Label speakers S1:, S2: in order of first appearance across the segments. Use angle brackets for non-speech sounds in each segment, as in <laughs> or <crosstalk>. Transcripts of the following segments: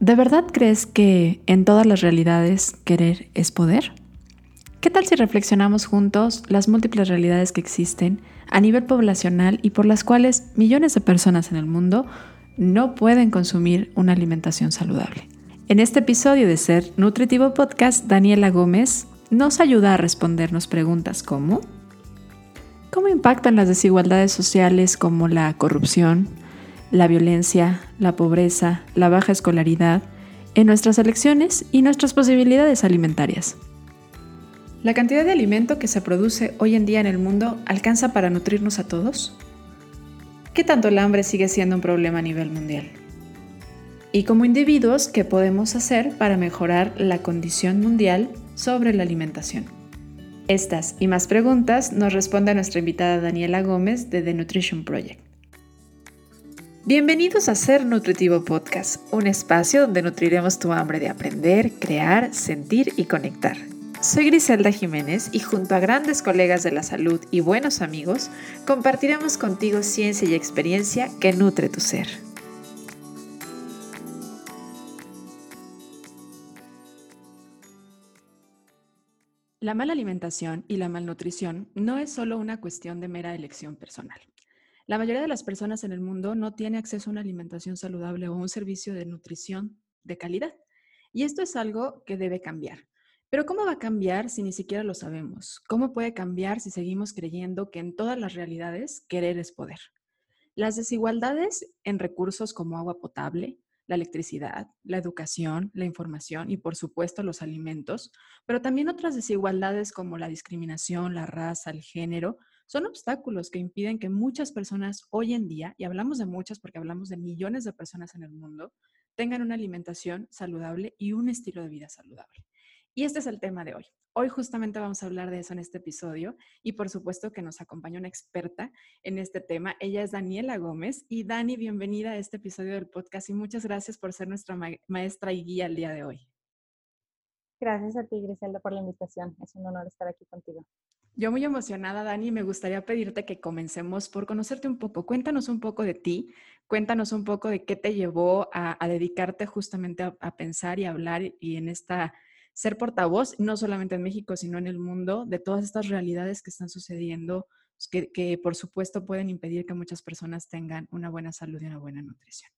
S1: ¿De verdad crees que en todas las realidades querer es poder? ¿Qué tal si reflexionamos juntos las múltiples realidades que existen a nivel poblacional y por las cuales millones de personas en el mundo no pueden consumir una alimentación saludable? En este episodio de Ser Nutritivo Podcast, Daniela Gómez nos ayuda a respondernos preguntas como ¿Cómo impactan las desigualdades sociales como la corrupción, la violencia, la pobreza, la baja escolaridad en nuestras elecciones y nuestras posibilidades alimentarias. ¿La cantidad de alimento que se produce hoy en día en el mundo alcanza para nutrirnos a todos? ¿Qué tanto el hambre sigue siendo un problema a nivel mundial? Y como individuos, ¿qué podemos hacer para mejorar la condición mundial sobre la alimentación? Estas y más preguntas nos responde nuestra invitada Daniela Gómez de The Nutrition Project. Bienvenidos a Ser Nutritivo Podcast, un espacio donde nutriremos tu hambre de aprender, crear, sentir y conectar. Soy Griselda Jiménez y junto a grandes colegas de la salud y buenos amigos, compartiremos contigo ciencia y experiencia que nutre tu ser. La mala alimentación y la malnutrición no es solo una cuestión de mera elección personal. La mayoría de las personas en el mundo no tiene acceso a una alimentación saludable o a un servicio de nutrición de calidad. Y esto es algo que debe cambiar. Pero ¿cómo va a cambiar si ni siquiera lo sabemos? ¿Cómo puede cambiar si seguimos creyendo que en todas las realidades querer es poder? Las desigualdades en recursos como agua potable, la electricidad, la educación, la información y por supuesto los alimentos, pero también otras desigualdades como la discriminación, la raza, el género, son obstáculos que impiden que muchas personas hoy en día, y hablamos de muchas porque hablamos de millones de personas en el mundo, tengan una alimentación saludable y un estilo de vida saludable. Y este es el tema de hoy. Hoy justamente vamos a hablar de eso en este episodio y por supuesto que nos acompaña una experta en este tema. Ella es Daniela Gómez y Dani, bienvenida a este episodio del podcast y muchas gracias por ser nuestra maestra y guía el día de hoy.
S2: Gracias a ti, Griselda, por la invitación. Es un honor estar aquí contigo.
S1: Yo muy emocionada, Dani, me gustaría pedirte que comencemos por conocerte un poco. Cuéntanos un poco de ti, cuéntanos un poco de qué te llevó a, dedicarte justamente a, pensar y hablar y en esta ser portavoz, no solamente en México, sino en el mundo, de todas estas realidades que están sucediendo, pues, que, que por supuesto pueden impedir que muchas personas tengan una buena salud y una buena nutrición.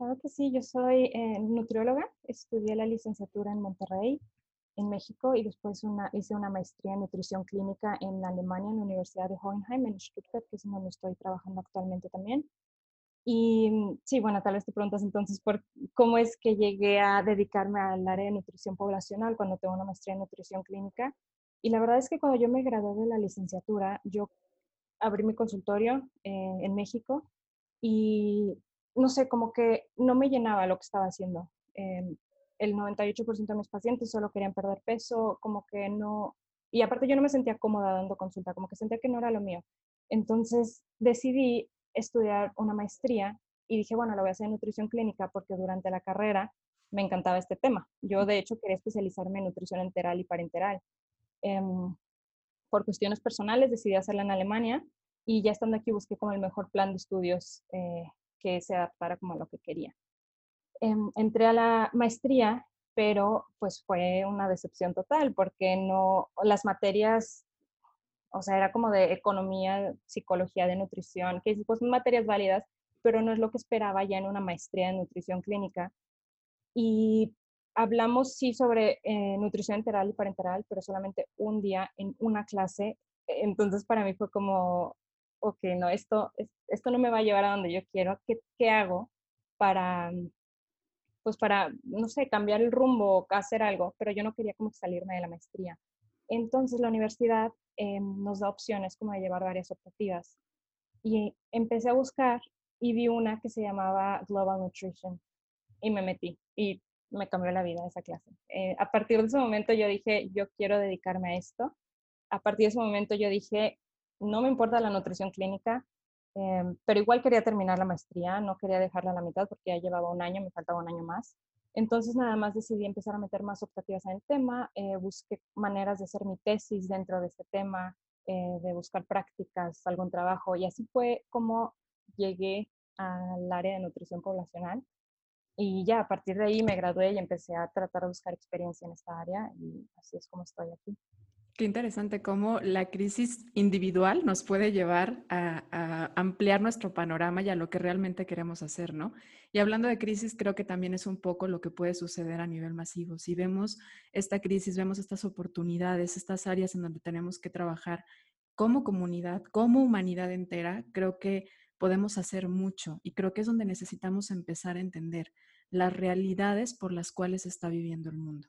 S2: Claro que sí, yo soy eh, nutrióloga, estudié la licenciatura en Monterrey, en México y después una, hice una maestría en nutrición clínica en Alemania, en la Universidad de Hohenheim, en Stuttgart, que es donde estoy trabajando actualmente también. Y mm, sí, bueno, tal vez te preguntas entonces por cómo es que llegué a dedicarme al área de nutrición poblacional cuando tengo una maestría en nutrición clínica. Y la verdad es que cuando yo me gradué de la licenciatura, yo abrí mi consultorio eh, en México y no sé, como que no me llenaba lo que estaba haciendo. Em, el 98% de mis pacientes solo querían perder peso, como que no, y aparte yo no me sentía cómoda dando consulta, como que sentía que no era lo mío. Entonces decidí estudiar una maestría y dije, bueno, lo voy a hacer en nutrición clínica porque durante la carrera me encantaba este tema. Yo de hecho quería especializarme en nutrición enteral y parenteral. Em, por cuestiones personales decidí hacerla en Alemania y ya estando aquí busqué como el mejor plan de estudios eh, que se adaptara como a lo que quería. Em, entré a la maestría, pero pues fue una decepción total porque no, las materias, o sea, era como de economía, psicología de nutrición, que pues materias válidas, pero no es lo que esperaba ya en una maestría de nutrición clínica. Y hablamos sí sobre eh, nutrición enteral y parenteral, pero solamente un día en una clase. Entonces para mí fue como, ok, no, esto, esto no me va a llevar a donde yo quiero. ¿Qué, qué hago para pues para, no sé, cambiar el rumbo, hacer algo, pero yo no quería como salirme de la maestría. Entonces la universidad em, nos da opciones como de llevar varias optativas. Y empecé a buscar y vi una que se llamaba Global Nutrition y me metí y me cambió la vida esa clase. Eh, a partir de ese momento yo dije, yo quiero dedicarme a esto. A partir de ese momento yo dije, no me importa la nutrición clínica, Em, pero igual quería terminar la maestría, no quería dejarla a la mitad porque ya llevaba un año, me faltaba un año más. Entonces nada más decidí empezar a meter más optativas en el tema, eh, busqué maneras de hacer mi tesis dentro de este tema, eh, de buscar prácticas, algún trabajo y así fue como llegué al área de nutrición poblacional. y ya a partir de ahí me gradué y empecé a tratar de buscar experiencia en esta área y así es como estoy aquí.
S1: Qué interesante cómo la crisis individual nos puede llevar a, ampliar nuestro panorama y a lo que realmente queremos hacer, ¿no? Y hablando de crisis, creo que también es un poco lo que puede suceder a nivel masivo. Si vemos esta crisis, vemos estas oportunidades, estas áreas en donde tenemos que trabajar como comunidad, como humanidad entera, creo que podemos hacer mucho y creo que es donde necesitamos empezar a entender las realidades por las cuales está viviendo el mundo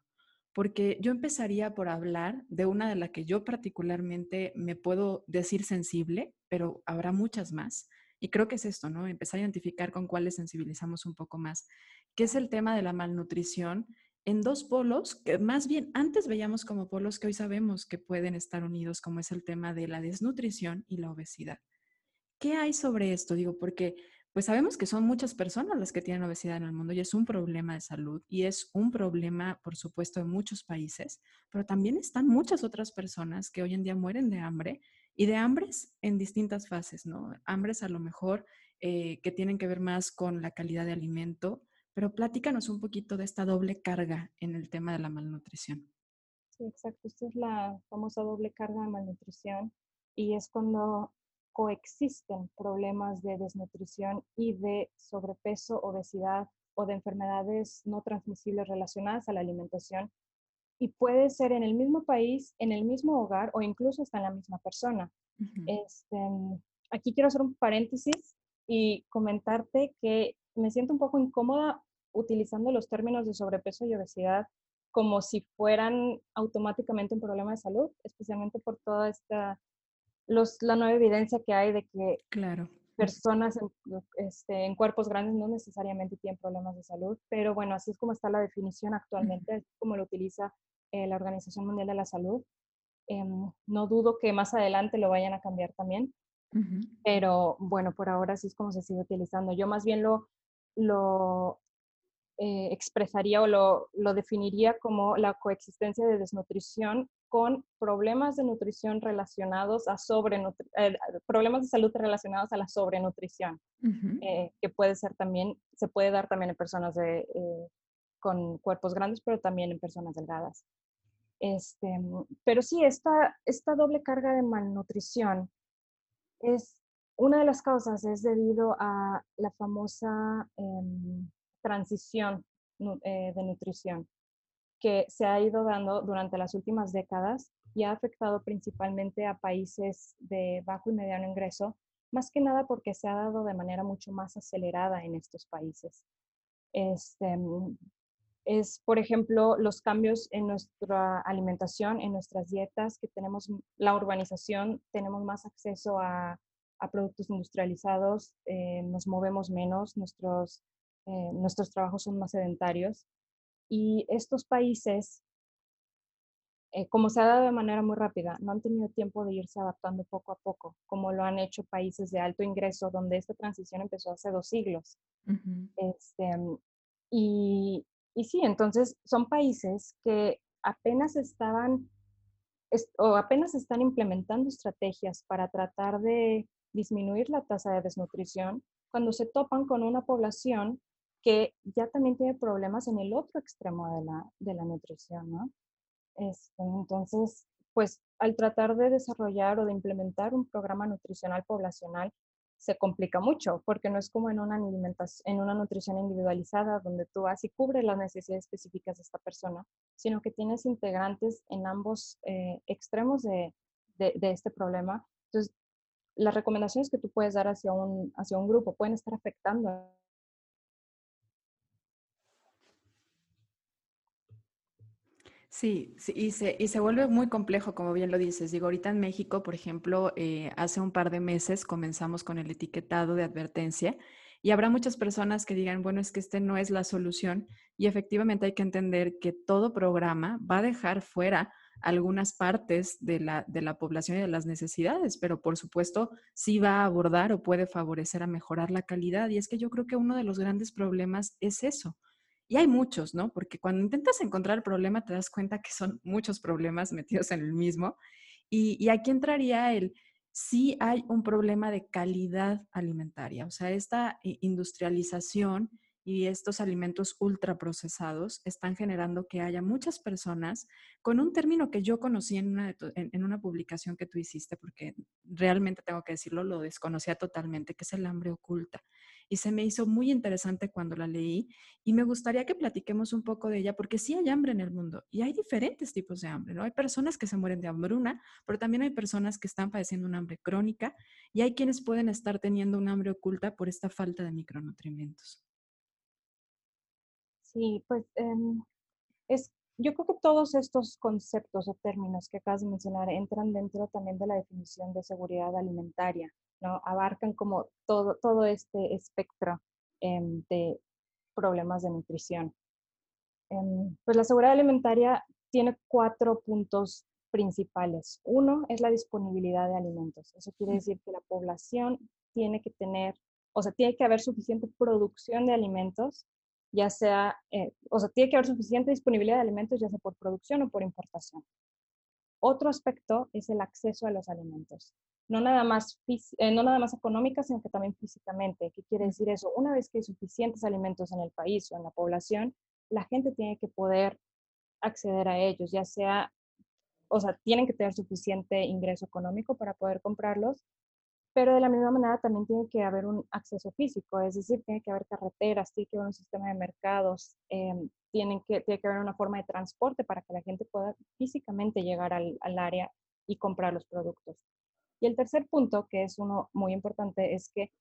S1: porque yo empezaría por hablar de una de la que yo particularmente me puedo decir sensible, pero habrá muchas más. Y creo que es esto, ¿no? Empezar a identificar con cuáles sensibilizamos un poco más, que es el tema de la malnutrición en dos polos que más bien antes veíamos como polos que hoy sabemos que pueden estar unidos, como es el tema de la desnutrición y la obesidad. ¿Qué hay sobre esto? Digo, porque pues sabemos que son muchas personas las que tienen obesidad en el mundo y es un problema de salud y es un problema, por supuesto, en muchos países, pero también están muchas otras personas que hoy en día mueren de hambre y de hambres en distintas fases, ¿no? Hambres a lo mejor eh, que tienen que ver más con la calidad de alimento, pero platícanos un poquito de esta doble carga en el tema de la malnutrición.
S2: Sí, exacto. Esta es la famosa doble carga de malnutrición y es cuando coexisten problemas de desnutrición y de sobrepeso, obesidad o de enfermedades no transmisibles relacionadas a la alimentación. Y puede ser en el mismo país, en el mismo hogar o incluso hasta en la misma persona. este, aquí quiero hacer un paréntesis y comentarte que me siento un poco incómoda utilizando los términos de sobrepeso y obesidad como si fueran automáticamente un problema de salud, especialmente por toda esta la nueva evidencia que hay de que
S1: claro.
S2: personas este, en, cuerpos grandes no necesariamente tienen problemas de salud, pero bueno, así es como está la definición actualmente, como lo utiliza eh, la Organización Mundial de la Salud. Em, no dudo que más adelante lo vayan a cambiar también, pero bueno, por ahora así es como se sigue utilizando. Yo más bien lo, lo eh, expresaría o lo, lo definiría como la coexistencia de desnutrición con problemas de nutrición relacionados a eh, problemas de salud relacionados a la sobrenutrición, eh, que puede ser también, se puede dar también en personas de, eh, con cuerpos grandes, pero también en personas delgadas. Este, pero sí, esta, esta doble carga de malnutrición es una de las causas es debido a la famosa em, transición de nutrición que se ha ido dando durante las últimas décadas y ha afectado principalmente a países de bajo y mediano ingreso, más que nada porque se ha dado de manera mucho más acelerada en estos países. Este, es, por ejemplo, los cambios en nuestra alimentación, en nuestras dietas, que tenemos la urbanización, tenemos más acceso a, productos industrializados, eh, nos movemos menos, nuestros, eh, nuestros trabajos son más sedentarios y estos países, eh, como se ha dado de manera muy rápida, no han tenido tiempo de irse adaptando poco a poco, como lo han hecho países de alto ingreso, donde esta transición empezó hace dos siglos. este, y, y sí, entonces son países que apenas estaban o apenas están implementando estrategias para tratar de disminuir la tasa de desnutrición cuando se topan con una población que ya también tiene problemas en el otro extremo de la, de la nutrición, ¿no? Este, entonces, pues al tratar de desarrollar o de implementar un programa nutricional poblacional, se complica mucho, porque no es como en una, en una nutrición individualizada donde tú vas y cubres las necesidades específicas de esta persona, sino que tienes integrantes en ambos eh, extremos de, de, de, este problema. Entonces, las recomendaciones que tú puedes dar hacia un, hacia un grupo pueden estar afectando
S1: Sí, sí y, se, y se vuelve muy complejo, como bien lo dices. Digo, ahorita en México, por ejemplo, eh, hace un par de meses comenzamos con el etiquetado de advertencia y habrá muchas personas que digan, bueno, es que este no es la solución y efectivamente hay que entender que todo programa va a dejar fuera algunas partes de la, de la población y de las necesidades, pero por supuesto sí va a abordar o puede favorecer a mejorar la calidad. Y es que yo creo que uno de los grandes problemas es eso, y hay muchos, ¿no? Porque cuando intentas encontrar el problema te das cuenta que son muchos problemas metidos en el mismo. Y, aquí entraría el, sí hay un problema de calidad alimentaria, o sea, esta industrialización y estos alimentos ultraprocesados están generando que haya muchas personas con un término que yo conocí en una, en, una publicación que tú hiciste, porque realmente tengo que decirlo, lo desconocía totalmente, que es el hambre oculta. Y se me hizo muy interesante cuando la leí y me gustaría que platiquemos un poco de ella, porque sí hay hambre en el mundo y hay diferentes tipos de hambre, ¿no? Hay personas que se mueren de hambruna, pero también hay personas que están padeciendo un hambre crónica y hay quienes pueden estar teniendo un hambre oculta por esta falta de micronutrientes.
S2: Sí, pues em, es, yo creo que todos estos conceptos o términos que acabas de mencionar entran dentro también de la definición de seguridad alimentaria, ¿no? Abarcan como todo, todo este espectro em, de problemas de nutrición. Em, pues la seguridad alimentaria tiene cuatro puntos principales. Uno es la disponibilidad de alimentos. Eso quiere decir que la población tiene que tener, o sea, tiene que haber suficiente producción de alimentos ya sea, eh, o sea, tiene que haber suficiente disponibilidad de alimentos, ya sea por producción o por importación. Otro aspecto es el acceso a los alimentos. No nada más, eh, no nada más económica, sino que también físicamente. ¿Qué quiere decir eso? Una vez que hay suficientes alimentos en el país o en la población, la gente tiene que poder acceder a ellos, ya sea, o sea, tienen que tener suficiente ingreso económico para poder comprarlos pero de la misma manera también tiene que haber un acceso físico, es decir, tiene que haber carreteras, tiene que haber un sistema de mercados, em, tienen que, tiene que haber una forma de transporte para que la gente pueda físicamente llegar al, al área y comprar los productos. Y el tercer punto, que es uno muy importante, es que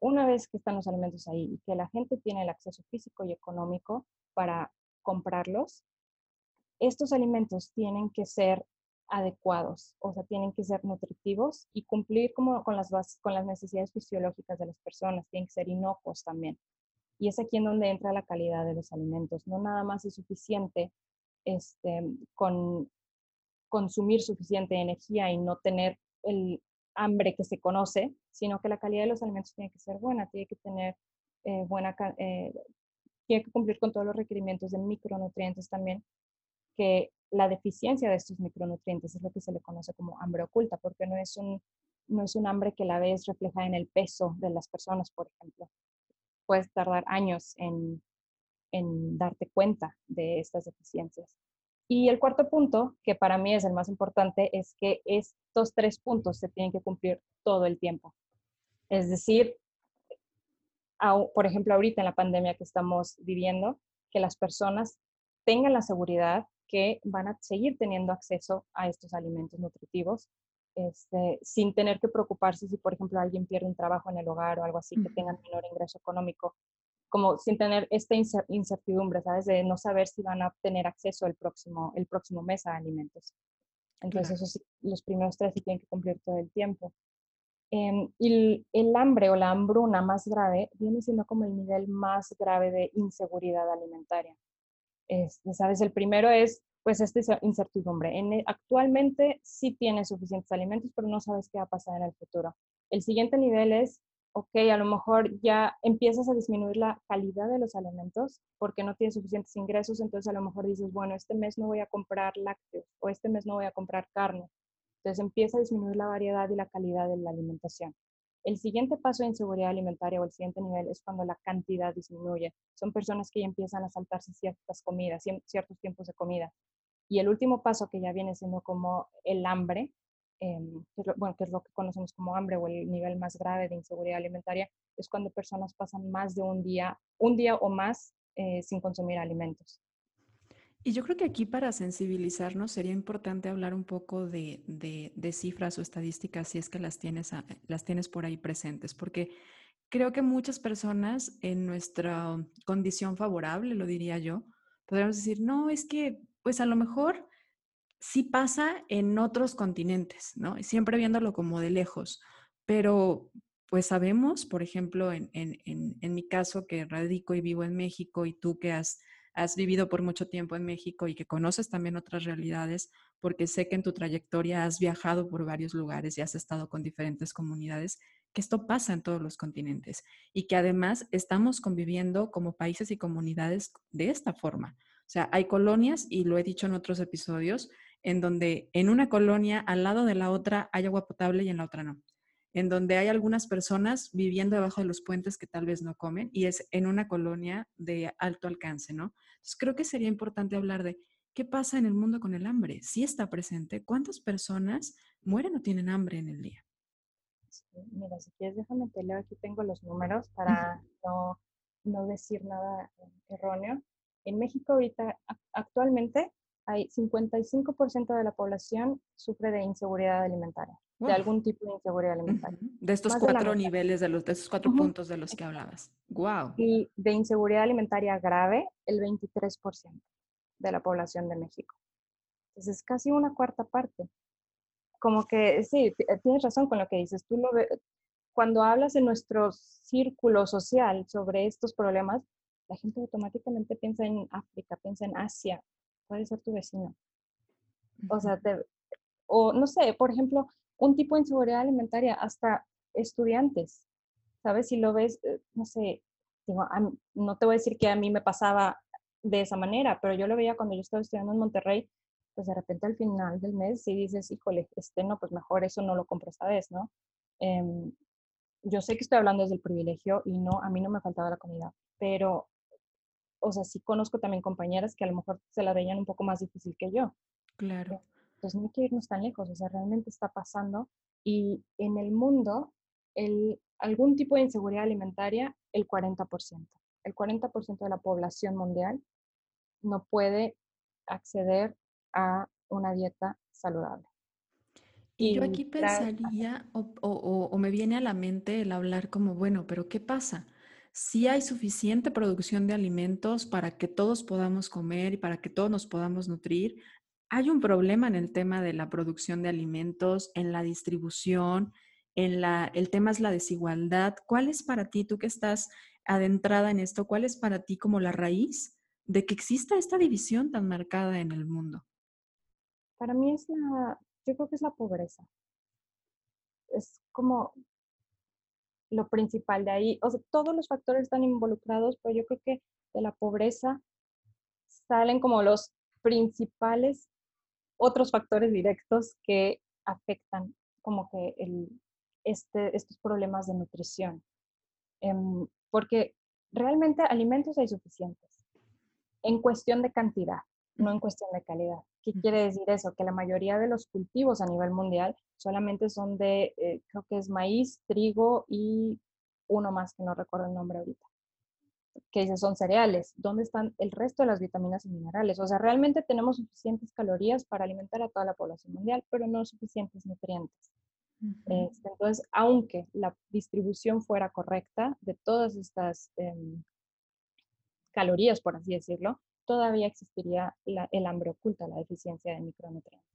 S2: una vez que están los alimentos ahí y que la gente tiene el acceso físico y económico para comprarlos, estos alimentos tienen que ser adecuados, o sea, tienen que ser nutritivos y cumplir como con las, con las necesidades fisiológicas de las personas, tienen que ser inocuos también. Y es aquí en donde entra la calidad de los alimentos. No nada más es suficiente este, con consumir suficiente energía y no tener el hambre que se conoce, sino que la calidad de los alimentos tiene que ser buena, tiene que tener eh, buena, eh, tiene que cumplir con todos los requerimientos de micronutrientes también, que la deficiencia de estos micronutrientes es lo que se le conoce como hambre oculta, porque no es un, no es un hambre que la ves reflejada en el peso de las personas, por ejemplo. Puedes tardar años en, en darte cuenta de estas deficiencias. Y el cuarto punto, que para mí es el más importante, es que estos tres puntos se tienen que cumplir todo el tiempo. Es decir, por ejemplo, ahorita en la pandemia que estamos viviendo, que las personas tengan la seguridad que van a seguir teniendo acceso a estos alimentos nutritivos este, sin tener que preocuparse si, por ejemplo, alguien pierde un trabajo en el hogar o algo así, que tengan menor ingreso económico, como sin tener esta incertidumbre, ¿sabes? De no saber si van a tener acceso el próximo, el próximo mes a alimentos. Entonces, esos, los primeros tres sí tienen que cumplir todo el tiempo. Em, y el, hambre o la hambruna más grave viene siendo como el nivel más grave de inseguridad alimentaria. Este, ¿sabes? El primero es, pues, esta incertidumbre. En, e, actualmente sí tienes suficientes alimentos, pero no sabes qué va a pasar en el futuro. El siguiente nivel es, ok, a lo mejor ya empiezas a disminuir la calidad de los alimentos porque no tienes suficientes ingresos, entonces a lo mejor dices, bueno, este mes no voy a comprar lácteos o este mes no voy a comprar carne. Entonces empieza a disminuir la variedad y la calidad de la alimentación. El siguiente paso de inseguridad alimentaria o el siguiente nivel es cuando la cantidad disminuye. Son personas que ya empiezan a saltarse ciertas comidas, ciertos tiempos de comida. Y el último paso que ya viene siendo como el hambre, em, que, es lo, bueno, que es lo que conocemos como hambre o el nivel más grave de inseguridad alimentaria, es cuando personas pasan más de un día, un día o más eh, sin consumir alimentos.
S1: Y yo creo que aquí para sensibilizarnos sería importante hablar un poco de, cifras o estadísticas si es que las tienes, las tienes por ahí presentes, porque creo que muchas personas en nuestra condición favorable, lo diría yo, podríamos decir, no, es que pues a lo mejor sí pasa en otros continentes, ¿no? Siempre viéndolo como de lejos, pero pues sabemos, por ejemplo, en, en mi caso que radico y vivo en México y tú que has has vivido por mucho tiempo en México y que conoces también otras realidades, porque sé que en tu trayectoria has viajado por varios lugares y has estado con diferentes comunidades, que esto pasa en todos los continentes y que además estamos conviviendo como países y comunidades de esta forma. O sea, hay colonias, y lo he dicho en otros episodios, en donde en una colonia al lado de la otra hay agua potable y en la otra no. En donde hay algunas personas viviendo debajo de los puentes que tal vez no comen y es en una colonia de alto alcance, ¿no? Entonces creo que sería importante hablar de qué pasa en el mundo con el hambre, si está presente, cuántas personas mueren o tienen hambre en el día.
S2: mira, si quieres déjame te leo, aquí tengo los números para no, no decir nada erróneo. En México ahorita actualmente hay 55% de la población sufre de inseguridad alimentaria, de algún tipo de inseguridad alimentaria.
S1: De estos cuatro niveles, de, los, de esos cuatro puntos de los que hablabas. Wow.
S2: Y de inseguridad alimentaria grave, el 23% de la población de México. Entonces, es casi una cuarta parte. Como que, sí, tienes razón con lo que dices. Tú lo cuando hablas en nuestro círculo social sobre estos problemas, la gente automáticamente piensa en África, piensa en Asia, puede ser tu vecino. O sea, o no sé, por ejemplo, un tipo de inseguridad alimentaria hasta estudiantes, ¿sabes? Si lo ves, eh, no sé, digo, no te voy a decir que a mí me pasaba de esa manera, pero yo lo veía cuando yo estaba estudiando en Monterrey, pues de repente al final del mes si dices, híjole, este no, pues mejor eso no lo compro esta vez, ¿no? Em, yo sé que estoy hablando desde el privilegio y no, a mí no me faltaba la comida, pero o sea, sí conozco también compañeras que a lo mejor se la veían un poco más difícil que yo.
S1: Claro.
S2: Entonces no hay que irnos tan lejos, o sea, realmente está pasando y en el mundo, el, algún tipo de inseguridad alimentaria, el 40%. El 40% de la población mundial no puede acceder a una dieta saludable.
S1: Y yo aquí pensaría, o, o, o, me viene a la mente el hablar como, bueno, pero ¿qué pasa? si hay suficiente producción de alimentos para que todos podamos comer y para que todos nos podamos nutrir. Hay un problema en el tema de la producción de alimentos, en la distribución, en la, el tema es la desigualdad. ¿Cuál es para ti, tú que estás adentrada en esto, cuál es para ti como la raíz de que exista esta división tan marcada en el mundo?
S2: Para mí es la, yo creo que es la pobreza. Es como lo principal de ahí. O sea, todos los factores están involucrados, pero yo creo que de la pobreza salen como los principales otros factores directos que afectan como que el, este, estos problemas de nutrición. Em, porque realmente alimentos hay suficientes en cuestión de cantidad, no en cuestión de calidad. ¿Qué quiere decir eso? Que la mayoría de los cultivos a nivel mundial solamente son de, eh, creo que es maíz, trigo y uno más que no recuerdo el nombre ahorita, que dice son cereales. ¿Dónde están el resto de las vitaminas y minerales? O sea, realmente tenemos suficientes calorías para alimentar a toda la población mundial, pero no suficientes nutrientes. Este, entonces, aunque la distribución fuera correcta de todas estas em, calorías, por así decirlo, todavía existiría el hambre oculta, la deficiencia de micronutrientes.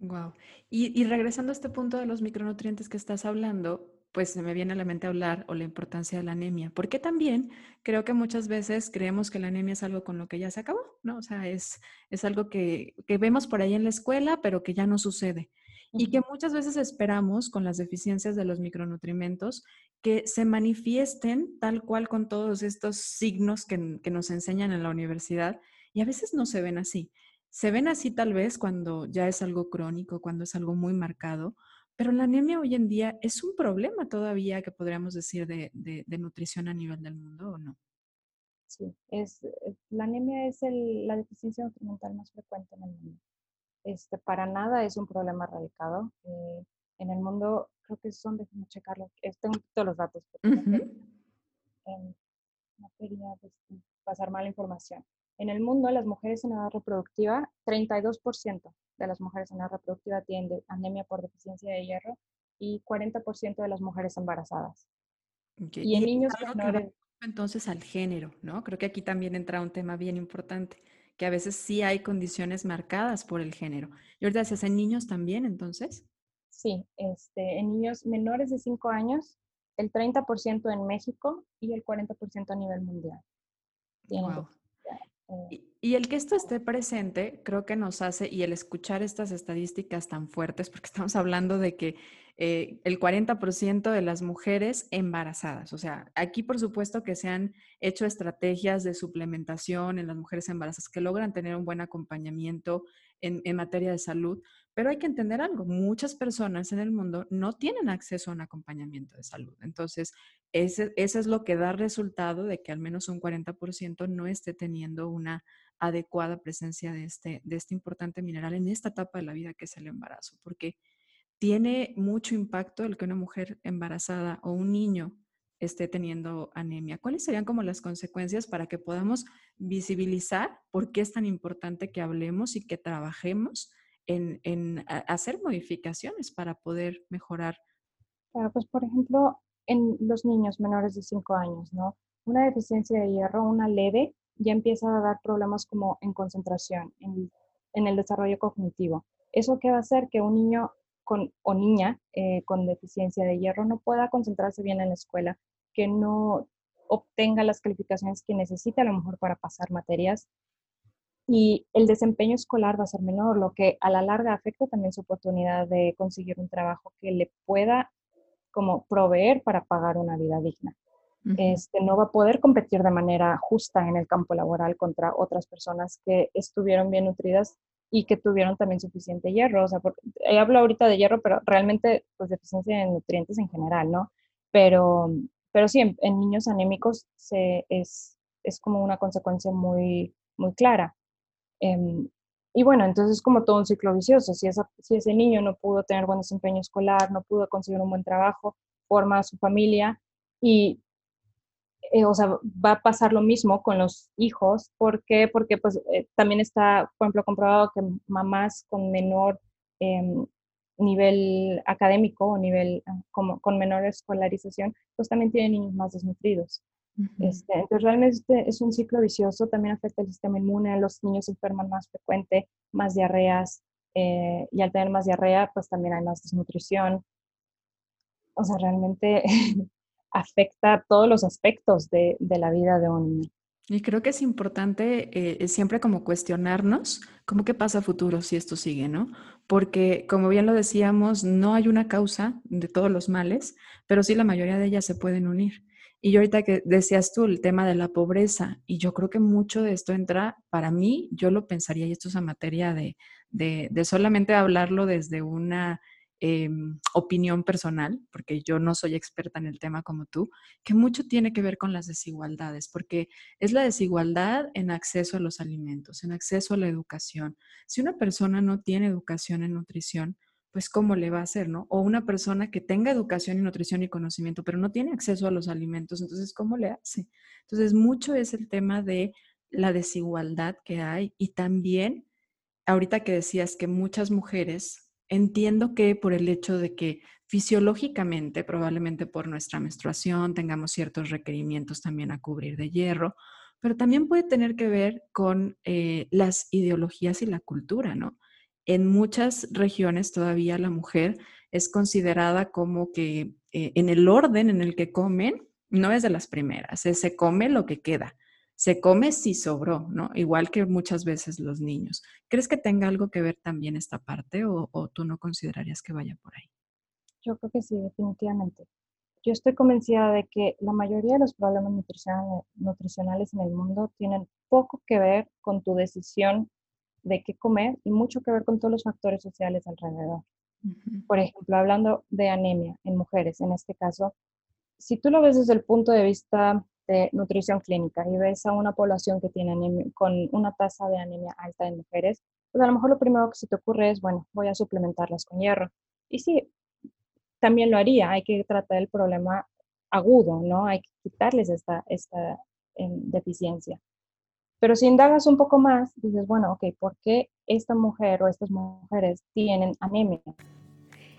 S1: Wow. Y, regresando a este punto de los micronutrientes que estás hablando, pues se me viene a la mente hablar o la importancia de la anemia, porque también creo que muchas veces creemos que la anemia es algo con lo que ya se acabó, ¿no? O sea, es, es algo que, que vemos por ahí en la escuela, pero que ya no sucede. Y que muchas veces esperamos con las deficiencias de los micronutrientes que se manifiesten tal cual con todos estos signos que, que nos enseñan en la universidad y a veces no se ven así. Se ven así tal vez cuando ya es algo crónico, cuando es algo muy marcado, pero la anemia hoy en día es un problema todavía que podríamos decir de, de, nutrición a nivel del mundo, ¿o no?
S2: Sí, es, eh, la anemia es el, la deficiencia nutrimental más frecuente en el mundo. Este, para nada es un problema radicado. Eh, en el mundo, creo que son, déjenme checarlo, tengo todos los datos, porque no quería pasar mala información. En el mundo, las mujeres en edad reproductiva, 32% de las mujeres en edad reproductiva tienen anemia por deficiencia de hierro y 40% de las mujeres embarazadas.
S1: Y en niños menores... Entonces al género, ¿no? Creo que aquí también entra un tema bien importante, que a veces sí hay condiciones marcadas por el género. ¿Y ahorita se en niños también, entonces?
S2: Sí, este, en niños menores de 5 años, el 30% en México y el 40% a nivel mundial.
S1: Wow. Y, el que esto esté presente, creo que nos hace, y el escuchar estas estadísticas tan fuertes, porque <laughs> estamos hablando de que eh, el 40% de las mujeres embarazadas. O sea, aquí por supuesto que se han hecho estrategias de suplementación en las mujeres embarazadas que logran tener un buen acompañamiento en, materia de salud, pero hay que entender algo, muchas personas en el mundo no tienen acceso a un acompañamiento de salud. Entonces, ese, es lo que da resultado de que al menos un 40% no esté teniendo una adecuada presencia de este, de este importante mineral en esta etapa de la vida que es el embarazo, porque tiene mucho impacto el que una mujer embarazada o un niño esté teniendo anemia. ¿Cuáles serían como las consecuencias para que podamos visibilizar por qué es tan importante que hablemos y que trabajemos en, hacer modificaciones para poder mejorar?
S2: Claro, pues por ejemplo, en los niños menores de 5 años, ¿no? Una deficiencia de hierro, una leve, ya empieza a dar problemas como en concentración, en, en el desarrollo cognitivo. ¿Eso qué va a hacer? Que un niño con, o niña eh, con deficiencia de hierro no pueda concentrarse bien en la escuela, que no obtenga las calificaciones que necesita a lo mejor para pasar materias y el desempeño escolar va a ser menor, lo que a la larga afecta también su oportunidad de conseguir un trabajo que le pueda como proveer para pagar una vida digna. Este, no va a poder competir de manera justa en el campo laboral contra otras personas que estuvieron bien nutridas y que tuvieron también suficiente hierro. O sea, eh, hablo ahorita de hierro, pero realmente pues deficiencia de nutrientes en general, ¿no? Pero, pero sí, en, niños anémicos se, es, es como una consecuencia muy, muy clara. Em, y bueno, entonces es como todo un ciclo vicioso. Si, esa, si ese niño no pudo tener buen desempeño escolar, no pudo conseguir un buen trabajo, forma a su familia y eh, o sea, va a pasar lo mismo con los hijos. ¿Por qué? Porque pues eh, también está, por ejemplo, comprobado que mamás con menor em, nivel académico o nivel ah, como, con menor escolarización, pues también tienen niños más desnutridos. este, entonces, realmente es un ciclo vicioso, también afecta el sistema inmune, los niños se enferman más frecuente, más diarreas, eh, y al tener más diarrea, pues también hay más desnutrición. O sea, realmente <laughs> afecta todos los aspectos de, la vida de un niño.
S1: Y creo que es importante eh, siempre como cuestionarnos cómo que pasa futuro si esto sigue, ¿no? Porque como bien lo decíamos, no hay una causa de todos los males, pero sí la mayoría de ellas se pueden unir. Y yo ahorita que decías tú el tema de la pobreza, y yo creo que mucho de esto entra, para mí, yo lo pensaría, y esto es a materia de, de solamente hablarlo desde una Em, opinión personal, porque yo no soy experta en el tema como tú, que mucho tiene que ver con las desigualdades, porque es la desigualdad en acceso a los alimentos, en acceso a la educación. Si una persona no tiene educación en nutrición, pues cómo le va a hacer, ¿no? O una persona que tenga educación en nutrición y conocimiento, pero no tiene acceso a los alimentos, entonces, ¿cómo le hace? Entonces, mucho es el tema de la desigualdad que hay y también, ahorita que decías que muchas mujeres entiendo que por el hecho de que fisiológicamente, probablemente por nuestra menstruación, tengamos ciertos requerimientos también a cubrir de hierro, pero también puede tener que ver con eh, las ideologías y la cultura, ¿no? En muchas regiones todavía la mujer es considerada como que eh, en el orden en el que comen, no es de las primeras, se come lo que queda se come si sobró, ¿no? Igual que muchas veces los niños. ¿Crees que tenga algo que ver también esta parte o, tú no considerarías que vaya por ahí?
S2: Yo creo que sí, definitivamente. Yo estoy convencida de que la mayoría de los problemas nutricionales en el mundo tienen poco que ver con tu decisión de qué comer y mucho que ver con todos los factores sociales alrededor. Por ejemplo, hablando de anemia en mujeres, en este caso, si tú lo ves desde el punto de vista nutrición clínica y ves a una población que tiene con una tasa de anemia alta en mujeres, pues a lo mejor lo primero que se te ocurre es, bueno, voy a suplementarlas con hierro. Y sí, también lo haría, hay que tratar el problema agudo, ¿no? Hay que quitarles esta, esta em, deficiencia. Pero si indagas un poco más, dices, bueno, ok, ¿por qué esta mujer o estas mujeres tienen anemia?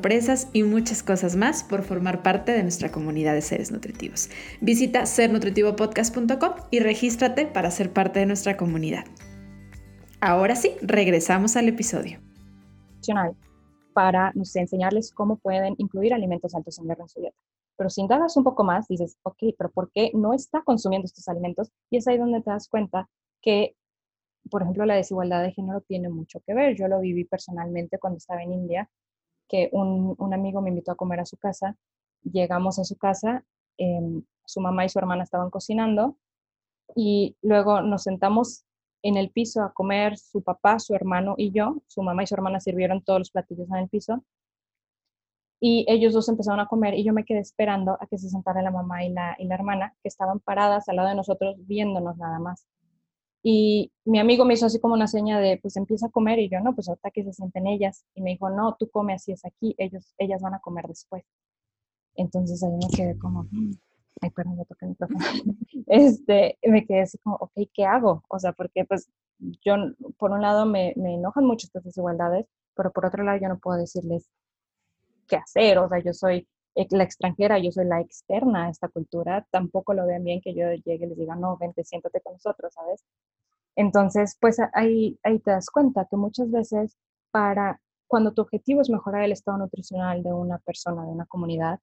S1: sorpresas y muchas cosas más por formar parte de nuestra comunidad de seres nutritivos. Visita sernutritivopodcast.com y regístrate para ser parte de nuestra comunidad. Ahora sí, regresamos al episodio.
S2: Para enseñarles cómo pueden incluir alimentos altos en hierro en su dieta. Pero si indagas un poco más, dices, ok, pero ¿por qué no está consumiendo estos alimentos? Y es ahí donde te das cuenta que por ejemplo, la desigualdad de género tiene mucho que ver. Yo lo viví personalmente cuando estaba en India, que un, amigo me invitó a comer a su casa. Llegamos a su casa, em, su mamá y su hermana estaban cocinando y luego nos sentamos en el piso a comer su papá, su hermano y yo. Su mamá y su hermana sirvieron todos los platillos en el piso. Y ellos dos empezaron a comer y yo me quedé esperando a que se sentara la mamá y la, y la hermana, que estaban paradas al lado de nosotros viéndonos nada más. Y mi amigo me hizo así como una seña de, pues empieza a comer y yo, no, pues ahorita que se sienten ellas. Y me dijo, no, tú come así es aquí, ellos, ellas van a comer después. Entonces ahí me quedé como, mm, ay, perdón, ya toqué el micrófono. <laughs> este, me quedé así como, ok, ¿qué hago? O sea, porque pues yo, por un lado me, me enojan mucho estas desigualdades, pero por otro lado yo no puedo decirles qué hacer. O sea, yo soy la extranjera, yo soy la externa a esta cultura, tampoco lo ven bien que yo llegue y les diga, no, vente, siéntate con nosotros, ¿sabes? Entonces, pues ahí, ahí te das cuenta que muchas veces para cuando tu objetivo es mejorar el estado nutricional de una persona, de una comunidad,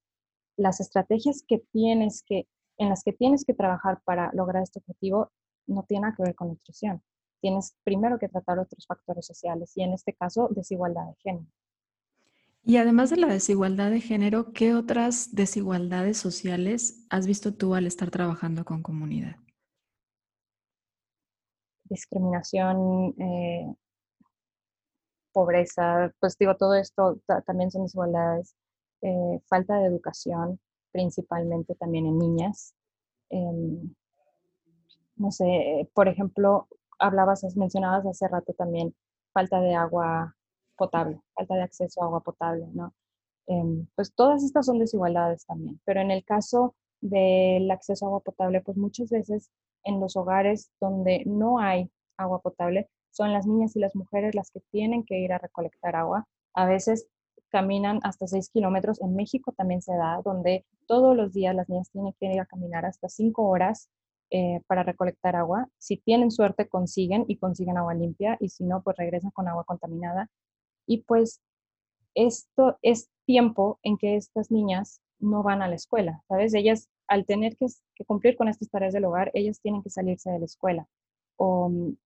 S2: las estrategias que tienes que, en las que tienes que trabajar para lograr este objetivo no tienen que ver con nutrición. Tienes primero que tratar otros factores sociales y en este caso desigualdad de género.
S1: Y además de la desigualdad de género, ¿qué otras desigualdades sociales has visto tú al estar trabajando con comunidad?
S2: Discriminación, eh, pobreza, pues digo, todo esto también son desigualdades. Eh, falta de educación, principalmente también en niñas. Em, no sé, por ejemplo, hablabas, mencionabas hace rato también falta de agua potable, falta de acceso a agua potable, ¿no? Em, pues todas estas son desigualdades también, pero en el caso del acceso a agua potable, pues muchas veces en los hogares donde no hay agua potable, son las niñas y las mujeres las que tienen que ir a recolectar agua. A veces caminan hasta 6 kilómetros. En México también se da, donde todos los días las niñas tienen que ir a caminar hasta 5 horas eh, para recolectar agua. Si tienen suerte, consiguen y consiguen agua limpia y si no, pues regresan con agua contaminada. Y pues esto es tiempo en que estas niñas no van a la escuela, ¿sabes? Ellas, al tener que, cumplir con estas tareas del hogar, ellas tienen que salirse de la escuela. O mm,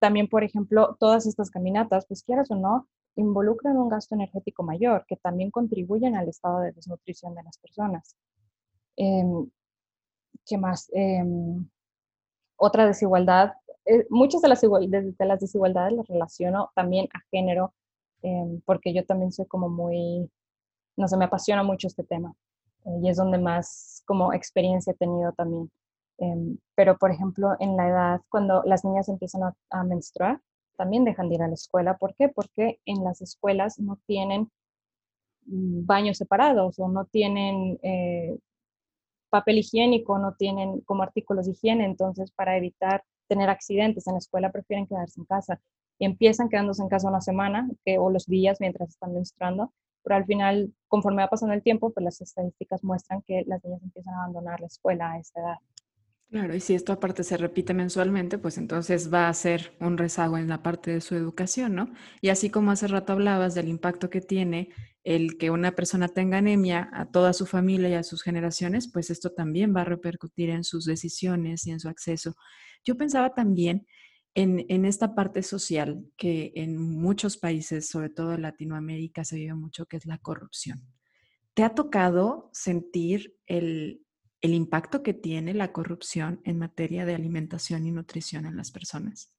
S2: también, por ejemplo, todas estas caminatas, pues quieras o no, involucran un gasto energético mayor, que también contribuyen al estado de desnutrición de las personas. Em, ¿Qué más? Em, otra desigualdad, eh, muchas de las, de las desigualdades las relaciono también a género Em, porque yo también soy como muy, no sé, me apasiona mucho este tema eh, y es donde más como experiencia he tenido también. Em, pero, por ejemplo, en la edad, cuando las niñas empiezan a, menstruar, también dejan de ir a la escuela. ¿Por qué? Porque en las escuelas no tienen mm, baños separados o no tienen eh, papel higiénico, no tienen como artículos de higiene. Entonces, para evitar tener accidentes en la escuela, prefieren quedarse en casa y empiezan quedándose en casa una semana que, o los días mientras están menstruando, pero al final, conforme va pasando el tiempo, pues las estadísticas muestran que las niñas empiezan a abandonar la escuela a esta edad.
S1: Claro, y si esto aparte se repite mensualmente, pues entonces va a ser un rezago en la parte de su educación, ¿no? Y así como hace rato hablabas del impacto que tiene el que una persona tenga anemia a toda su familia y a sus generaciones, pues esto también va a repercutir en sus decisiones y en su acceso. Yo pensaba también en, esta parte social que en muchos países, sobre todo en Latinoamérica, se vive mucho, que es la corrupción. ¿Te ha tocado sentir el, impacto que tiene la corrupción en materia de alimentación y nutrición en las personas?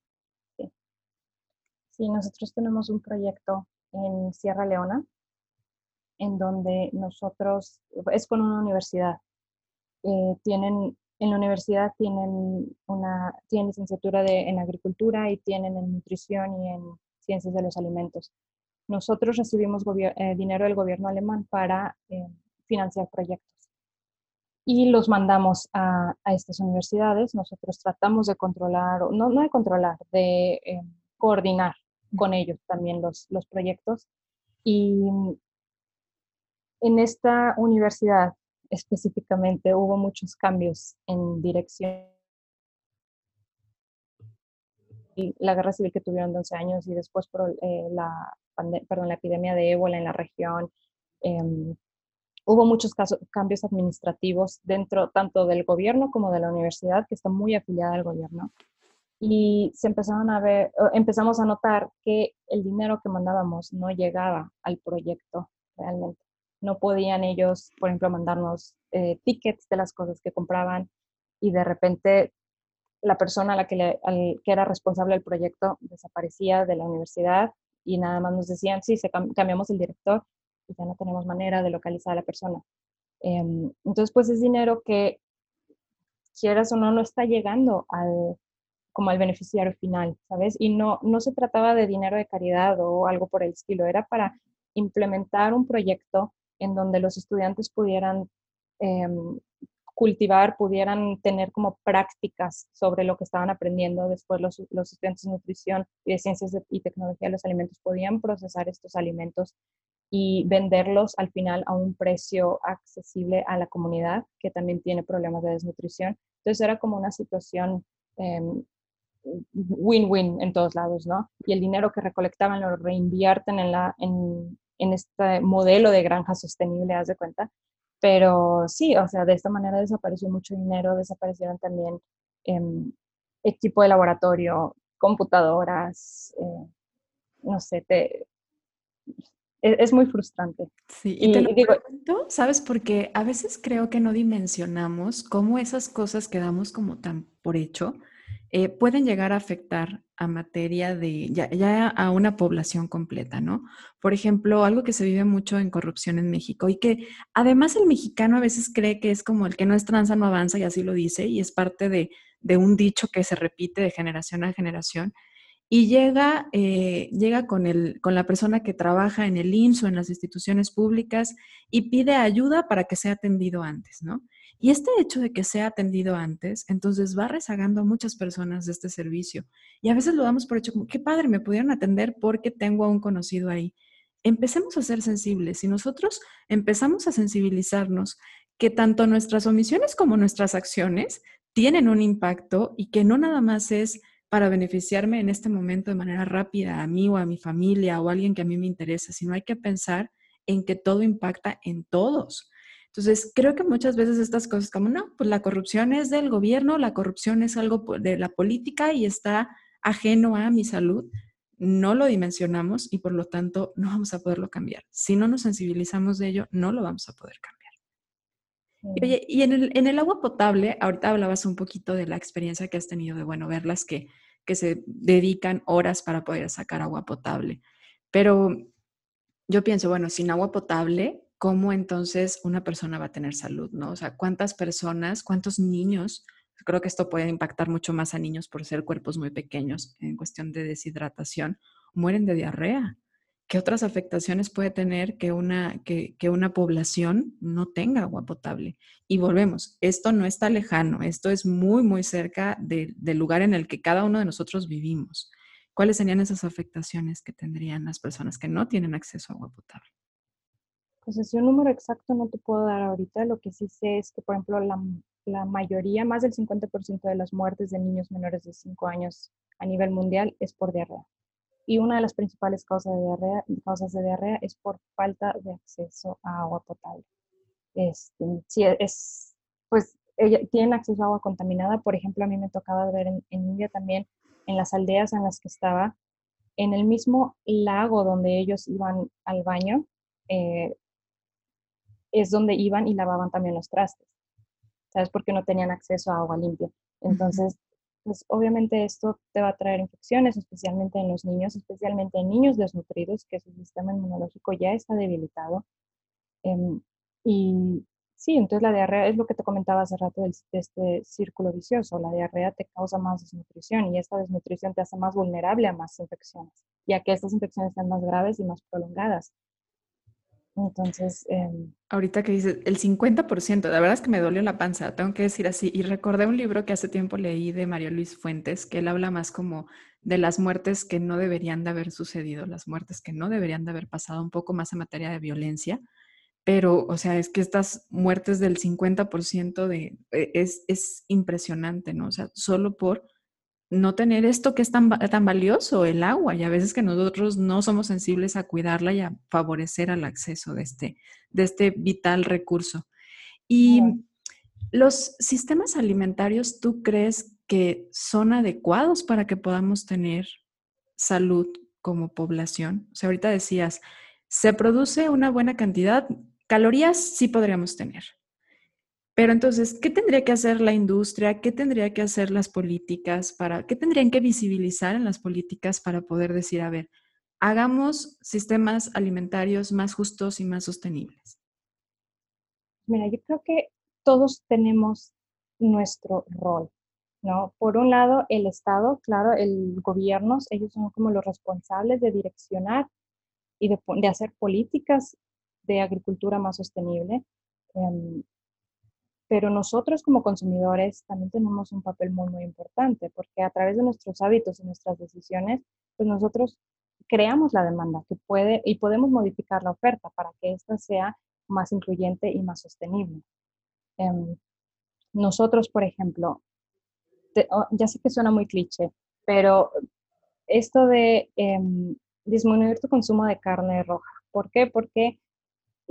S2: Sí. nosotros tenemos un proyecto en Sierra Leona, en donde nosotros, es con una universidad, eh, tienen en la universidad tienen una tienen licenciatura de, en agricultura y tienen en nutrición y en ciencias de los alimentos. Nosotros recibimos eh, dinero del gobierno alemán para eh, financiar proyectos y los mandamos a, a, estas universidades. Nosotros tratamos de controlar, no, no de controlar, de eh, coordinar con ellos también los, los proyectos. Y en esta universidad específicamente hubo muchos cambios en dirección. La guerra civil que tuvieron 12 años y después por eh, la, perdón, la epidemia de ébola en la región, em, hubo muchos casos, cambios administrativos dentro tanto del gobierno como de la universidad, que está muy afiliada al gobierno. Y se empezaron a ver, empezamos a notar que el dinero que mandábamos no llegaba al proyecto realmente. No podían ellos, por ejemplo, mandarnos eh, tickets de las cosas que compraban y de repente la persona a la que, era responsable del proyecto desaparecía de la universidad y nada más nos decían, sí, se cambiamos el director y ya no tenemos manera de localizar a la persona. Em, entonces, pues es dinero que, quieras o no, no está llegando al, como al beneficiario final, ¿sabes? Y no, no se trataba de dinero de caridad o algo por el estilo, era para implementar un proyecto en donde los estudiantes pudieran em, cultivar, pudieran tener como prácticas sobre lo que estaban aprendiendo. Después los, los estudiantes de nutrición y de ciencias y tecnología de los alimentos podían procesar estos alimentos y venderlos al final a un precio accesible a la comunidad que también tiene problemas de desnutrición. Entonces era como una situación em, win-win en todos lados, ¿no? Y el dinero que recolectaban lo reinvierten en, la, en este modelo de granja sostenible, haz de cuenta. Pero sí, o sea, de esta manera desapareció mucho dinero, desaparecieron también em, equipo de laboratorio, computadoras, eh, no sé, te, es, muy frustrante.
S1: Sí, y, te lo digo, ¿sabes? Porque a veces creo que no dimensionamos cómo esas cosas que damos como tan por hecho eh, pueden llegar a afectar a materia de ya, a una población completa, ¿no? Por ejemplo, algo que se vive mucho en corrupción en México y que además el mexicano a veces cree que es como el que no es tranza no avanza y así lo dice y es parte de, de un dicho que se repite de generación a generación y llega, eh, llega con, el, con la persona que trabaja en el IMSS o en las instituciones públicas y pide ayuda para que sea atendido antes, ¿no? Y este hecho de que sea atendido antes, entonces va rezagando a muchas personas de este servicio. Y a veces lo damos por hecho como, qué padre, me pudieron atender porque tengo a un conocido ahí. Empecemos a ser sensibles y nosotros empezamos a sensibilizarnos que tanto nuestras omisiones como nuestras acciones tienen un impacto y que no nada más es para beneficiarme en este momento de manera rápida a mí o a mi familia o a alguien que a mí me interesa, sino hay que pensar en que todo impacta en todos. Entonces, creo que muchas veces estas cosas como, no, pues la corrupción es del gobierno, la corrupción es algo de la política y está ajeno a mi salud, no lo dimensionamos y por lo tanto no vamos a poderlo cambiar. Si no nos sensibilizamos de ello, no lo vamos a poder cambiar. Oye, y en el, en el, agua potable, ahorita hablabas un poquito de la experiencia que has tenido de, bueno, verlas que, que se dedican horas para poder sacar agua potable. Pero yo pienso, bueno, sin agua potable, ¿cómo entonces una persona va a tener salud, no? O sea, ¿cuántas personas, cuántos niños? Creo que esto puede impactar mucho más a niños por ser cuerpos muy pequeños en cuestión de deshidratación, mueren de diarrea. ¿Qué otras afectaciones puede tener que una, que, una población no tenga agua potable? Y volvemos, esto no está lejano, esto es muy, muy cerca del lugar en el que cada uno de nosotros vivimos. ¿Cuáles serían esas afectaciones que tendrían las personas que no tienen acceso a agua potable?
S2: Un número exacto no te puedo dar ahorita. Lo que sí sé es que, por ejemplo, la, la mayoría, más del 50% de las muertes de niños menores de 5 años a nivel mundial es por diarrea y una de las principales causas de diarrea, causas de diarrea es por falta de acceso a agua potable. Este, si es, pues ella, tienen acceso a agua contaminada, por ejemplo, a mí me tocaba ver en, India también, en las aldeas en las que estaba, en el mismo lago donde ellos iban al baño, eh, es donde iban y lavaban también los trastes, ¿sabes? Porque no tenían acceso a agua limpia. Entonces, pues obviamente esto te va a traer infecciones, especialmente en los niños, especialmente en niños desnutridos, que su sistema inmunológico ya está debilitado. Em, y sí, entonces la diarrea es lo que te comentaba hace rato de este círculo vicioso. La diarrea te causa más desnutrición y esta desnutrición te hace más vulnerable a más infecciones, ya que estas infecciones están más graves y más prolongadas. Entonces... Em,
S1: Ahorita que dices, el 50%, la verdad es que me dolió la panza, tengo que decir así. Y recordé un libro que hace tiempo leí de Mario Luis Fuentes, que él habla más como de las muertes que no deberían de haber sucedido, las muertes que no deberían de haber pasado, un poco más en materia de violencia. pero, o sea, es que estas muertes del 50% de, e, es, es impresionante, ¿no? O sea, solo por no tener esto que es tan, tan valioso, el agua, y a veces que nosotros no somos sensibles a cuidarla y a favorecer al acceso de este, de este vital recurso. Y los sistemas alimentarios, ¿tú crees que son adecuados para que podamos tener salud como población? O sea, ahorita decías, se produce una buena cantidad, calorías sí podríamos tener, pero entonces, ¿qué tendría que hacer la industria? ¿Qué tendría que hacer las políticas para, qué tendrían que visibilizar en las políticas para poder decir, a ver, hagamos sistemas alimentarios más justos y más sostenibles?
S2: Mira, yo creo que todos tenemos nuestro rol, ¿no? Por un lado, el Estado, claro, el gobierno, ellos son como los responsables de direccionar y de, hacer políticas de agricultura más sostenible. Em, pero nosotros como consumidores también tenemos un papel muy, muy importante, porque a través de nuestros hábitos y nuestras decisiones, pues nosotros creamos la demanda que puede y podemos modificar la oferta para que ésta sea más incluyente y más sostenible. Em, nosotros, por ejemplo, oh, ya sé que suena muy cliché, pero esto de em, disminuir tu consumo de carne roja, ¿por qué? Porque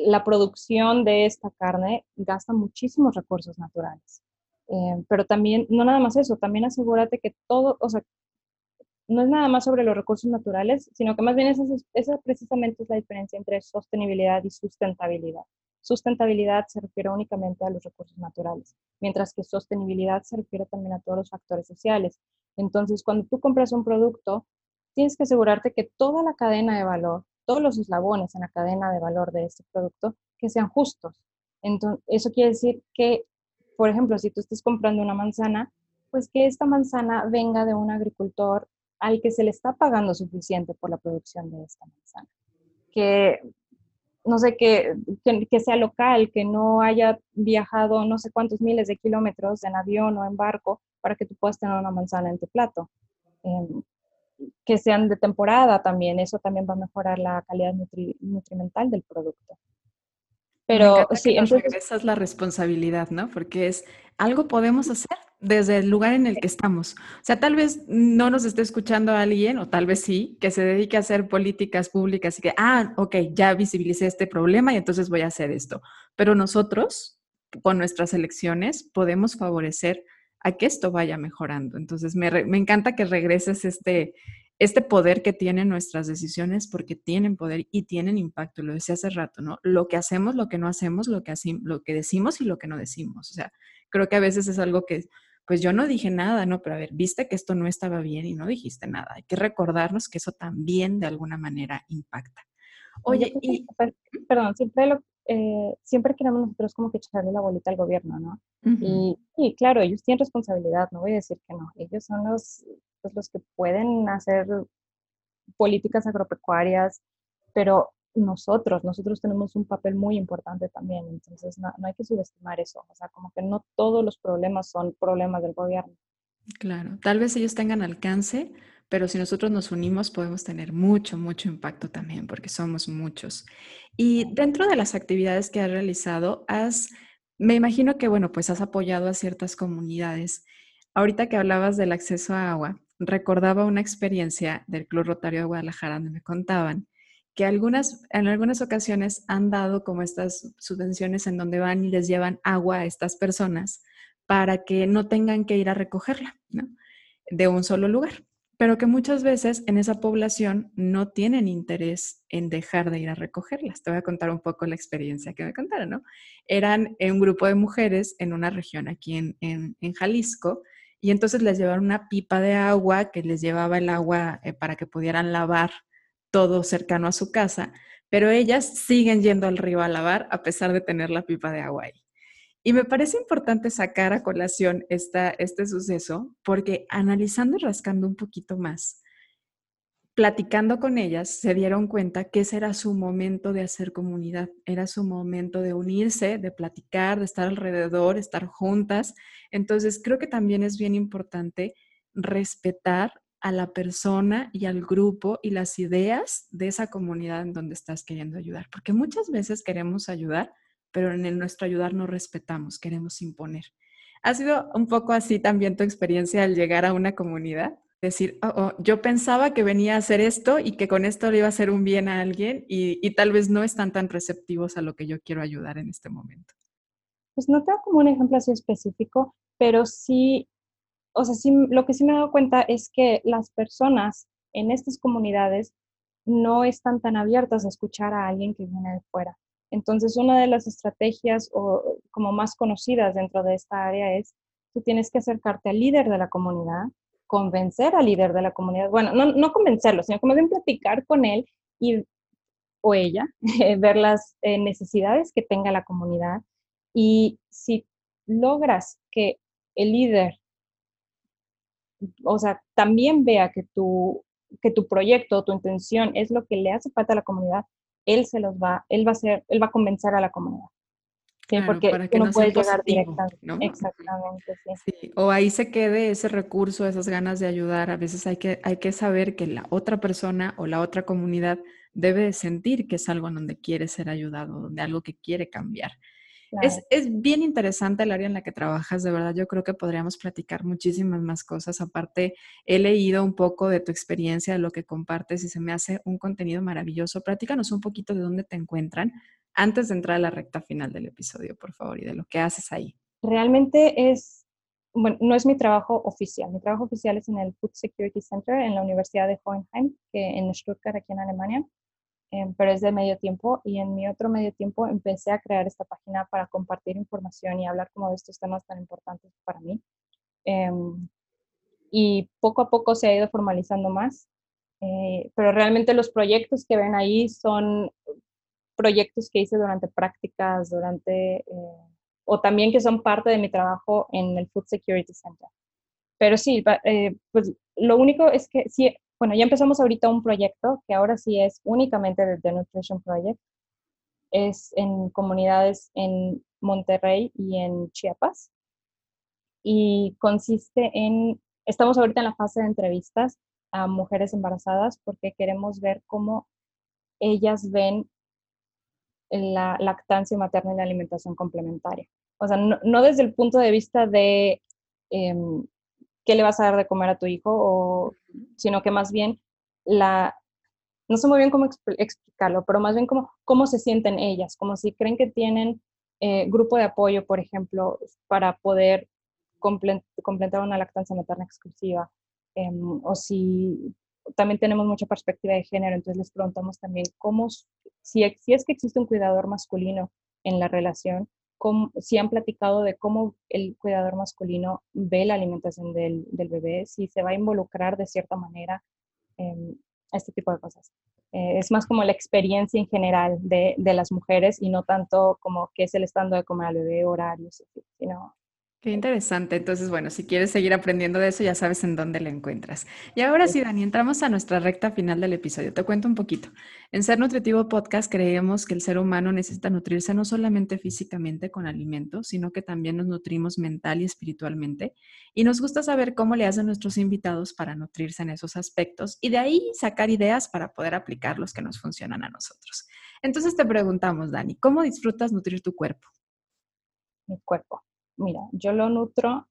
S2: la producción de esta carne gasta muchísimos recursos naturales. Eh, pero también, no nada más eso, también asegúrate que todo, o sea, no es nada más sobre los recursos naturales, sino que más bien esa, esa precisamente es la diferencia entre sostenibilidad y sustentabilidad. Sustentabilidad se refiere únicamente a los recursos naturales, mientras que sostenibilidad se refiere también a todos los factores sociales. Entonces, cuando tú compras un producto, tienes que asegurarte que toda la cadena de valor, todos los eslabones en la cadena de valor de este producto que sean justos. Entonces, eso quiere decir que, por ejemplo, si tú estás comprando una manzana, pues que esta manzana venga de un agricultor al que se le está pagando suficiente por la producción de esta manzana. Que, no sé, que, que, sea local, que no haya viajado no sé cuántos miles de kilómetros en avión o en barco para que tú puedas tener una manzana en tu plato. Em, que sean de temporada también, eso también va a mejorar la calidad nutrimental del producto.
S1: Pero sí, entonces... Esa es la responsabilidad, ¿no? Porque es algo podemos hacer desde el lugar en el que estamos. O sea, tal vez no nos esté escuchando alguien, o tal vez sí, que se dedique a hacer políticas públicas y que, ah, ok, ya visibilicé este problema y entonces voy a hacer esto. Pero nosotros, con nuestras elecciones, podemos favorecer a que esto vaya mejorando. Entonces, me, encanta que regreses este, este poder que tienen nuestras decisiones porque tienen poder y tienen impacto. Lo decía hace rato, ¿no? Lo que hacemos, lo que no hacemos, lo que, lo que decimos y lo que no decimos. O sea, creo que a veces es algo que, pues yo no dije nada, ¿no? Pero a ver, viste que esto no estaba bien y no dijiste nada. Hay que recordarnos que eso también de alguna manera impacta.
S2: Oye, y... Perdón, siempre lo, eh, siempre queremos nosotros como que echarle la bolita al gobierno, ¿no? y, claro, ellos tienen responsabilidad, no voy a decir que no, ellos son los, pues, los que pueden hacer políticas agropecuarias, pero nosotros, nosotros tenemos un papel muy importante también, entonces no, no hay que subestimar eso, o sea, como que no todos los problemas son problemas del gobierno.
S1: Claro, tal vez ellos tengan alcance, pero si nosotros nos unimos podemos tener mucho, mucho impacto también, porque somos muchos. Y dentro de las actividades que has realizado, has, me imagino que, bueno, pues has apoyado a ciertas comunidades. Ahorita que hablabas del acceso a agua, recordaba una experiencia del Club Rotario de Guadalajara donde me contaban que algunas, en algunas ocasiones han dado como estas subvenciones en donde van y les llevan agua a estas personas para que no tengan que ir a recogerla, ¿no? De un solo lugar pero que muchas veces en esa población no tienen interés en dejar de ir a recogerlas. Te voy a contar un poco la experiencia que me contaron, ¿no? Eran un grupo de mujeres en una región aquí en, en, Jalisco y entonces les llevaron una pipa de agua que les llevaba el agua eh, para que pudieran lavar todo cercano a su casa, pero ellas siguen yendo al río a lavar a pesar de tener la pipa de agua ahí. Y me parece importante sacar a colación esta, este suceso porque analizando y rascando un poquito más, platicando con ellas, se dieron cuenta que ese era su momento de hacer comunidad, era su momento de unirse, de platicar, de estar alrededor, estar juntas. Entonces, creo que también es bien importante respetar a la persona y al grupo y las ideas de esa comunidad en donde estás queriendo ayudar. Porque muchas veces queremos ayudar, pero en el nuestro ayudar no respetamos, queremos imponer. ¿Ha sido un poco así también tu experiencia al llegar a una comunidad? Decir, oh, oh, yo pensaba que venía a hacer esto y que con esto le iba a hacer un bien a alguien y, y tal vez no están tan receptivos a lo que yo quiero ayudar en este momento.
S2: Pues no tengo como un ejemplo así específico, pero sí, o sea, sí, lo que sí me he dado cuenta es que las personas en estas comunidades no están tan abiertas a escuchar a alguien que viene de fuera. Entonces, una de las estrategias o como más conocidas dentro de esta área es, tú tienes que acercarte al líder de la comunidad, convencer al líder de la comunidad, bueno, no, convencerlo, sino como bien platicar con él y, o ella, <laughs> ver las eh, necesidades que tenga la comunidad. Y si logras que el líder, o sea, también vea que tu, que tu proyecto, tu intención es lo que le hace falta a la comunidad, él se los va, él va a ser, él va a convencer a la comunidad. Sí, porque
S1: para que
S2: no,
S1: sea
S2: llegar directamente.
S1: ¿no?
S2: Exactamente, sí.
S1: Sí, o ahí se quede ese recurso, esas ganas de ayudar. A veces hay que, hay que saber que la otra persona o la otra comunidad debe de sentir que es algo en donde quiere ser ayudado, donde algo que quiere cambiar. Es, bien interesante el área en la que trabajas, de verdad. Yo creo que podríamos platicar muchísimas más cosas. Aparte, he leído un poco de tu experiencia, de lo que compartes y se me hace un contenido maravilloso. Platícanos un poquito de dónde te encuentran antes de entrar a la recta final del episodio, por favor, y de lo que haces ahí.
S2: Realmente es, bueno, no es mi trabajo oficial. Mi trabajo oficial es en el Food Security Center en la Universidad de Hohenheim, que en Stuttgart, aquí en Alemania, em, pero es de medio tiempo. Y en mi otro medio tiempo empecé a crear esta página para compartir información y hablar como de estos temas tan importantes para mí. Em, y poco a poco se ha ido formalizando más. Eh, pero realmente los proyectos que ven ahí son proyectos que hice durante prácticas, durante, eh, o también que son parte de mi trabajo en el Food Security Center. Pero sí, eh, pues lo único es que sí, bueno, ya empezamos ahorita un proyecto que ahora sí es únicamente del The Nutrition Project. Es en comunidades en Monterrey y en Chiapas. Y consiste en, estamos ahorita en la fase de entrevistas a mujeres embarazadas porque queremos ver cómo ellas ven la lactancia materna y la alimentación complementaria. O sea, no, no desde el punto de vista de em, qué le vas a dar de comer a tu hijo, o, sino que más bien la, no sé muy bien cómo expl- explicarlo, pero más bien cómo, cómo se sienten ellas, como si creen que tienen eh, grupo de apoyo, por ejemplo, para poder comple- completar una lactancia materna exclusiva, em, o si también tenemos mucha perspectiva de género, entonces les preguntamos también cómo, si, si es que existe un cuidador masculino en la relación, cómo- si han platicado de cómo el cuidador masculino ve la alimentación del, bebé, si se va a involucrar de cierta manera, em, este tipo de cosas. Eh, es más como la experiencia en general de, las mujeres y no tanto como qué es el estando de comer al bebé, horarios, sino
S1: Qué interesante. Entonces, bueno, si quieres seguir aprendiendo de eso, ya sabes en dónde lo encuentras. Y ahora sí, Dani, entramos a nuestra recta final del episodio. Te cuento un poquito. En Ser Nutritivo Podcast creemos que el ser humano necesita nutrirse no solamente físicamente con alimentos, sino que también nos nutrimos mental y espiritualmente. Y nos gusta saber cómo le hacen nuestros invitados para nutrirse en esos aspectos y de ahí sacar ideas para poder aplicar los que nos funcionan a nosotros. Entonces te preguntamos, Dani, ¿cómo disfrutas nutrir tu cuerpo?
S2: mi cuerpo. Mira, yo lo nutro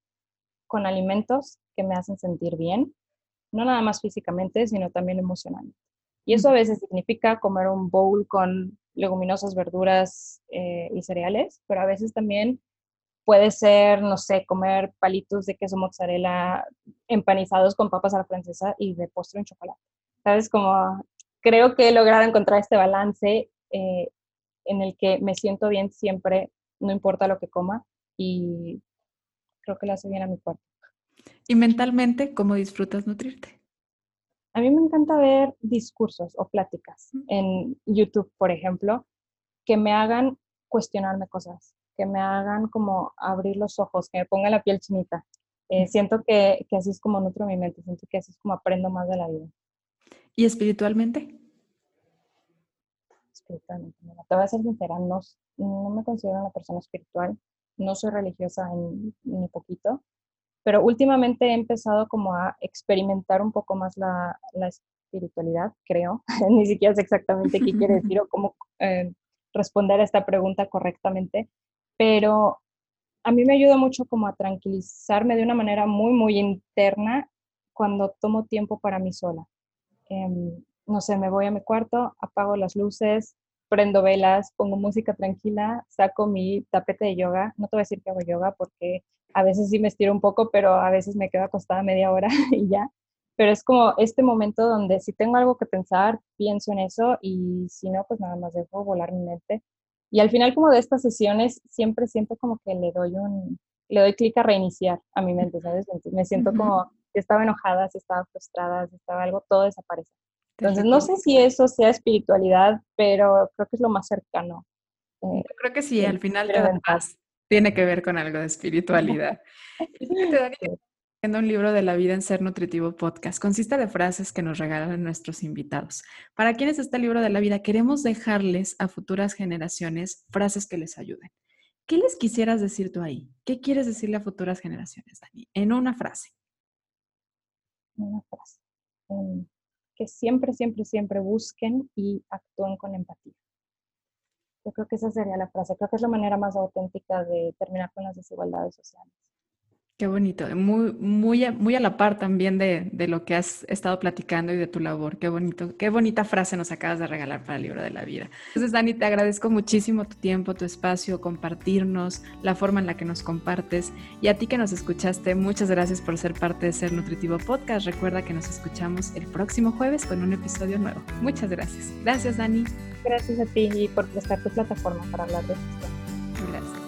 S2: con alimentos que me hacen sentir bien, no nada más físicamente, sino también emocionalmente. Y eso a veces significa comer un bowl con leguminosas, verduras eh, y cereales, pero a veces también puede ser, no sé, comer palitos de queso mozzarella empanizados con papas a la francesa y de postre en chocolate. ¿Sabes? Como creo que he logrado encontrar este balance eh, en el que me siento bien siempre, no importa lo que coma, y creo que le hace bien a mi cuerpo.
S1: Y mentalmente, ¿cómo disfrutas nutrirte?
S2: A mí me encanta ver discursos o pláticas en YouTube, por ejemplo, que me hagan cuestionarme cosas, que me hagan como abrir los ojos, que me ponga la piel chinita. Eh, siento que, que así es como nutro mi mente, siento que así es como aprendo más de la vida.
S1: ¿Y espiritualmente?
S2: espiritualmente. Te voy a ser sincera, no, no me considero una persona espiritual, no soy religiosa ni poquito, pero últimamente he empezado como a experimentar un poco más la, la espiritualidad, creo. <laughs> Ni siquiera sé exactamente qué quiere decir o cómo eh, responder a esta pregunta correctamente, pero a mí me ayuda mucho como a tranquilizarme de una manera muy, muy interna cuando tomo tiempo para mí sola. Em, no sé, me voy a mi cuarto, apago las luces, prendo velas, pongo música tranquila, saco mi tapete de yoga. No te voy a decir que hago yoga porque a veces sí me estiro un poco, pero a veces me quedo acostada media hora <laughs> y ya. Pero es como este momento donde si tengo algo que pensar, pienso en eso y si no, pues nada más dejo volar mi mente. Y al final como de estas sesiones siempre siento como que le doy un, le doy clic a reiniciar a mi mente, ¿sabes? me siento como si estaba enojada, si estaba frustrada, si estaba algo, todo desaparece. Entonces, no sé si eso sea espiritualidad, pero creo que es lo más cercano.
S1: Eh, Yo creo que sí, al final te tiene que ver con algo de espiritualidad. <laughs> Un libro de la vida en Ser Nutritivo Podcast. Consiste de frases que nos regalan nuestros invitados. ¿Para quién es este libro de la vida? Queremos dejarles a futuras generaciones frases que les ayuden. ¿Qué les quisieras decir tú ahí? ¿Qué quieres decirle a futuras generaciones, Dani? En una frase.
S2: Una frase. Que siempre, siempre, siempre busquen y actúen con empatía. Yo creo que esa sería la frase. Creo que es la manera más auténtica de terminar con las desigualdades sociales.
S1: Qué bonito, muy, muy, muy a la par también de, de, lo que has estado platicando y de tu labor. Qué bonito, qué bonita frase nos acabas de regalar para el libro de la vida. Entonces, Dani, te agradezco muchísimo tu tiempo, tu espacio, compartirnos, la forma en la que nos compartes. Y a ti que nos escuchaste, muchas gracias por ser parte de Ser Nutritivo Podcast. Recuerda que nos escuchamos el próximo jueves con un episodio nuevo. Muchas gracias. Gracias, Dani.
S2: Gracias a ti y por prestar tu plataforma para hablar de esto.